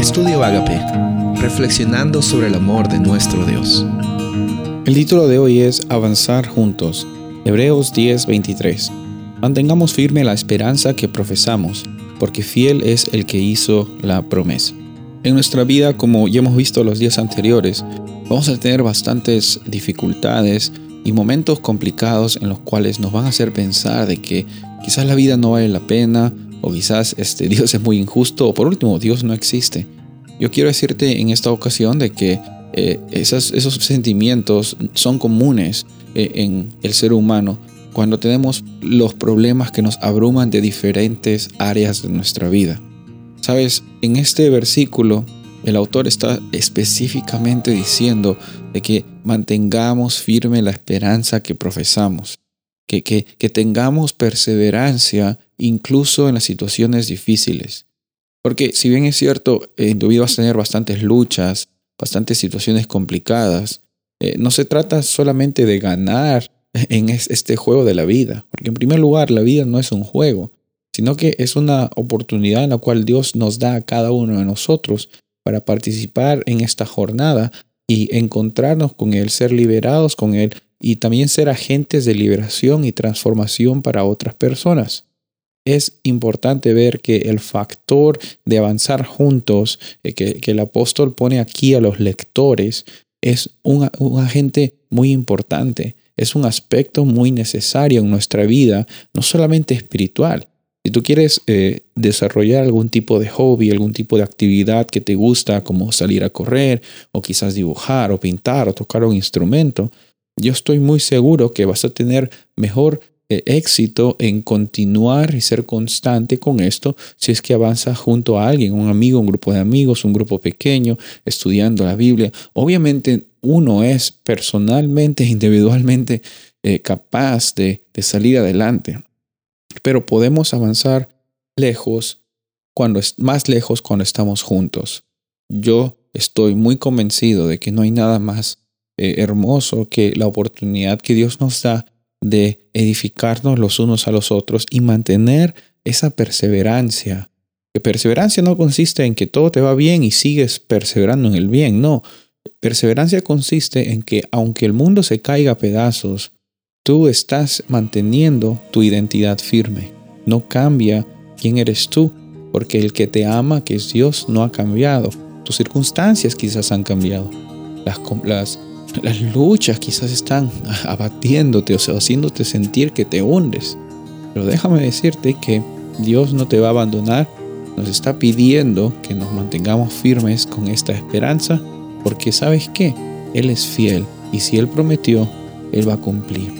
Estudio Agape, reflexionando sobre el amor de nuestro Dios. El título de hoy es Avanzar juntos. Hebreos 10:23. Mantengamos firme la esperanza que profesamos, porque fiel es el que hizo la promesa. En nuestra vida, como ya hemos visto los días anteriores, vamos a tener bastantes dificultades y momentos complicados en los cuales nos van a hacer pensar de que quizás la vida no vale la pena o quizás este, Dios es muy injusto o por último Dios no existe. Yo quiero decirte en esta ocasión de que eh, esos sentimientos son comunes eh, en el ser humano cuando tenemos los problemas que nos abruman de diferentes áreas de nuestra vida. Sabes, en este versículo el autor está específicamente diciendo de que mantengamos firme la esperanza que profesamos, que, tengamos perseverancia incluso en las situaciones difíciles. Porque si bien es cierto, en tu vida vas a tener bastantes luchas, bastantes situaciones complicadas, eh, no se trata solamente de ganar en este juego de la vida, porque en primer lugar la vida no es un juego, sino que es una oportunidad en la cual Dios nos da a cada uno de nosotros para participar en esta jornada y encontrarnos con Él, ser liberados con Él y también ser agentes de liberación y transformación para otras personas. Es importante ver que el factor de avanzar juntos, eh, que, el apóstol pone aquí a los lectores, es un, un agente muy importante, es un aspecto muy necesario en nuestra vida, no solamente espiritual, si tú quieres eh, desarrollar algún tipo de hobby, algún tipo de actividad que te gusta, como salir a correr, o quizás dibujar, o pintar, o tocar un instrumento, yo estoy muy seguro que vas a tener mejor eh, éxito en continuar y ser constante con esto si es que avanzas junto a alguien, un amigo, un grupo de amigos, un grupo pequeño, estudiando la Biblia. Obviamente uno es personalmente, individualmente eh, capaz de, de salir adelante. Pero podemos avanzar lejos cuando es más lejos cuando estamos juntos. Yo estoy muy convencido de que no hay nada más eh, hermoso que la oportunidad que Dios nos da de edificarnos los unos a los otros y mantener esa perseverancia. Que perseverancia no consiste en que todo te va bien y sigues perseverando en el bien, no. Perseverancia consiste en que aunque el mundo se caiga a pedazos, Tú estás manteniendo tu identidad firme. No cambia quién eres tú, porque el que te ama, que es Dios, no ha cambiado. Tus circunstancias quizás han cambiado. Las, las, luchas quizás están abatiéndote, o sea, haciéndote sentir que te hundes. Pero déjame decirte que Dios no te va a abandonar. Nos está pidiendo que nos mantengamos firmes con esta esperanza, porque sabes qué, Él es fiel y si Él prometió, Él va a cumplir.